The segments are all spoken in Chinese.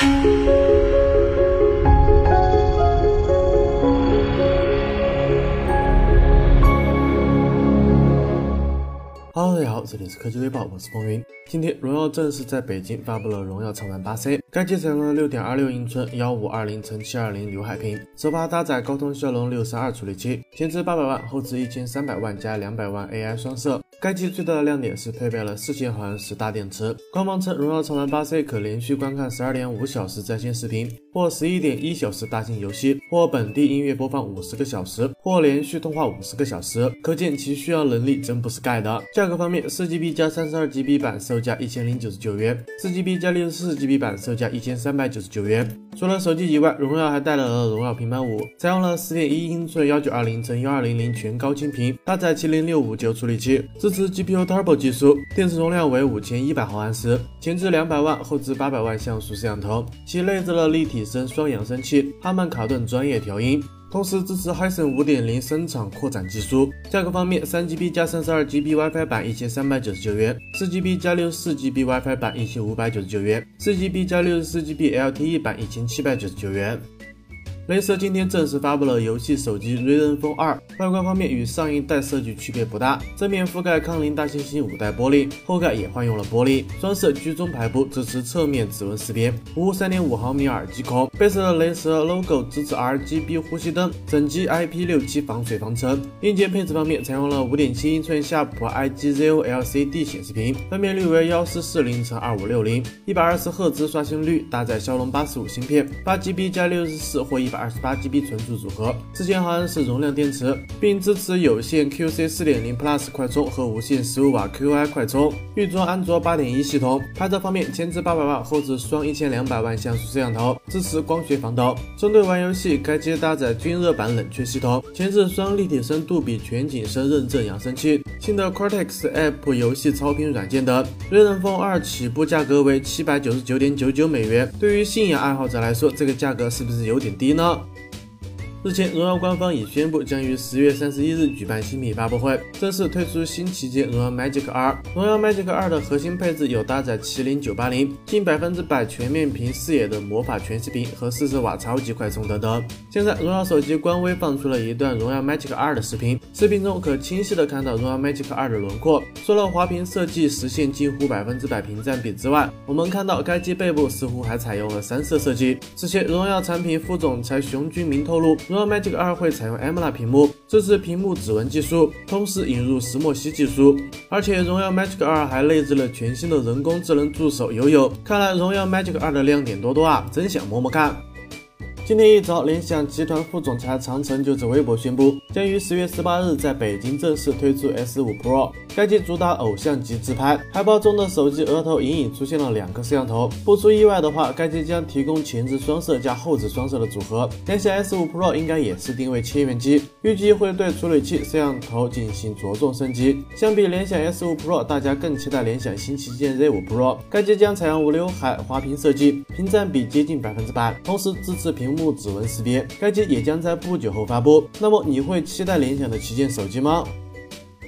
Música 大家好，这里是科技微报，我是风云。今天，荣耀正式在北京发布了荣耀畅玩八 C，该机采用了六点二六英寸幺五二零乘七二零刘海屏，首发搭载高通骁龙六三二处理器，前置八百万，后置一千三百万加两百万 AI 双摄。该机最大的亮点是配备了四千毫安时大电池。官方称，荣耀畅玩八 C 可连续观看十二点五小时在线视频，或十一点一小时大型游戏，或本地音乐播放五十个小时，或连续通话五十个小时。可见其续航能力真不是盖的。价格方面，四 GB 加三十二 GB 版售价一千零九十九元，四 GB 加六十四 GB 版售价一千三百九十九元。除了手机以外，荣耀还带来了荣耀平板五，采用了十点一英寸幺九二零乘幺二零零全高清屏，搭载麒麟六五九处理器。支持 GPU Turbo 技术，电池容量为五千一百毫安时，前置两百万，后置八百万像素摄像头，其内置了立体声双扬声器，哈曼卡顿专业调音，同时支持 hyson 五点零生产扩展技术。价格方面，三 GB 加三十二 GB WiFi 版一千三百九十九元，四 GB 加六十四 GB WiFi 版一千五百九十九元，四 GB 加六十四 GB LTE 版一千七百九十九元。雷蛇今天正式发布了游戏手机 Razen Phone 2，外观方面与上一代设计区别不大，正面覆盖康宁大猩猩五代玻璃，后盖也换用了玻璃，双摄居中排布，支持侧面指纹识别，无三点五毫米耳机孔，背色的雷蛇 logo 支持 RGB 呼吸灯，整机 IP67 防水防尘。硬件配置方面，采用了五点七英寸夏普 IGZO LCD 显示屏，分辨率为幺四四零乘二五六零，一百二十赫兹刷新率，搭载骁龙八十五芯片，八 GB 加六十四或一百二十八 GB 存储组合，四千毫安时容量电池，并支持有线 QC 四点零 Plus 快充和无线十五瓦 QI 快充，预装安卓八点一系统。拍照方面，前置八百万，后置双一千两百万像素摄像头，支持光学防抖。针对玩游戏，该机搭载均热版冷却系统，前置双立体声杜比全景声认证扬声器，新的 Cortex App 游戏超频软件等。Razen Phone 2起步价格为七百九十九点九九美元，对于信仰爱好者来说，这个价格是不是有点低呢？ 감사합니다. 日前，荣耀官方已宣布将于十月三十一日举办新品发布会，正式推出新旗舰荣耀 Magic 2。荣耀 Magic 2的核心配置有搭载麒麟九八零、近百分之百全面屏视野的魔法全息屏和四十瓦超级快充等等。现在，荣耀手机官微放出了一段荣耀 Magic 2的视频，视频中可清晰的看到荣耀 Magic 2的轮廓。除了滑屏设计实现近乎百分之百屏占比之外，我们看到该机背部似乎还采用了三色设计。此前，荣耀产品副总裁熊军明透露。荣耀 Magic 二会采用 AMOLED 屏幕，支持屏幕指纹技术，同时引入石墨烯技术。而且荣耀 Magic 二还内置了全新的人工智能助手友友。看来荣耀 Magic 二的亮点多多啊，真想摸摸看。今天一早，联想集团副总裁长城就在微博宣布，将于十月十八日在北京正式推出 S5 Pro。该机主打偶像级自拍，海报中的手机额头隐隐出现了两个摄像头。不出意外的话，该机将提供前置双摄加后置双摄的组合。联想 S5 Pro 应该也是定位千元机，预计会对处理器、摄像头进行着重升级。相比联想 S5 Pro，大家更期待联想新旗舰 Z5 Pro。该机将采用无刘海滑屏设计，屏占比接近百分之百，同时支持屏。幕指纹识别，该机也将在不久后发布。那么你会期待联想的旗舰手机吗？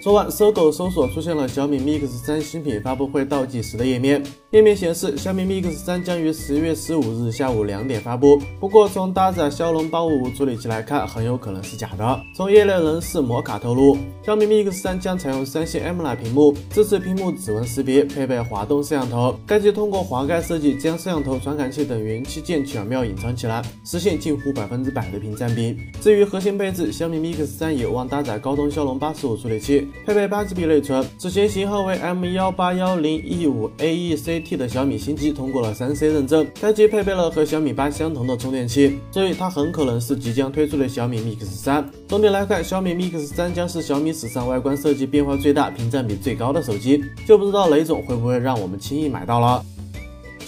昨晚，搜狗搜索出现了小米 Mix 三新品发布会倒计时的页面。页面显示，小米 Mix 三将于十月十五日下午两点发布。不过，从搭载骁龙八五五处理器来看，很有可能是假的。从业内人士摩卡透露，小米 Mix 三将采用三星 AMOLED 屏幕，支持屏幕指纹识别，配备滑动摄像头。该机通过滑盖设计，将摄像头、传感器等元器件巧妙隐藏起来，实现近乎百分之百的屏占比。至于核心配置，小米 Mix 三有望搭载高通骁龙八十五处理器。配备八 GB 内存，此前型号为 M 幺八幺零 E 五 AEC-T 的小米新机通过了三 C 认证，该机配备了和小米八相同的充电器，所以它很可能是即将推出的小米 Mix 三。总体来看，小米 Mix 三将是小米史上外观设计变化最大、屏占比最高的手机，就不知道雷总会不会让我们轻易买到了。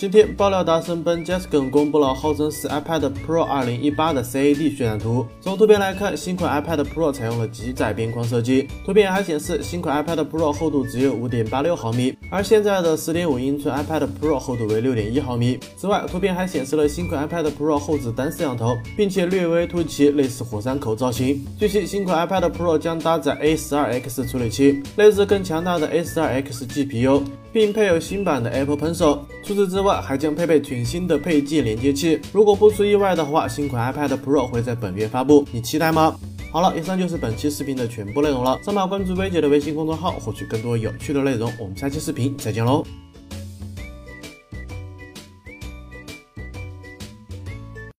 今天，爆料达人 Ben Jaskin 公布了号称是 iPad Pro 2018的 CAD 渲染图。从图片来看，新款 iPad Pro 采用了极窄边框设计。图片还显示，新款 iPad Pro 厚度只有5.86毫米，而现在的10.5英寸 iPad Pro 厚度为6.1毫米。此外，图片还显示了新款 iPad Pro 后置单摄像头，并且略微凸起类似火山口造型。据悉，新款 iPad Pro 将搭载 A12X 处理器，内置更强大的 A12X GPU。并配有新版的 Apple Pencil。除此之外，还将配备全新的配件连接器。如果不出意外的话，新款 iPad Pro 会在本月发布，你期待吗？好了，以上就是本期视频的全部内容了。扫码关注薇姐的微信公众号，获取更多有趣的内容。我们下期视频再见喽！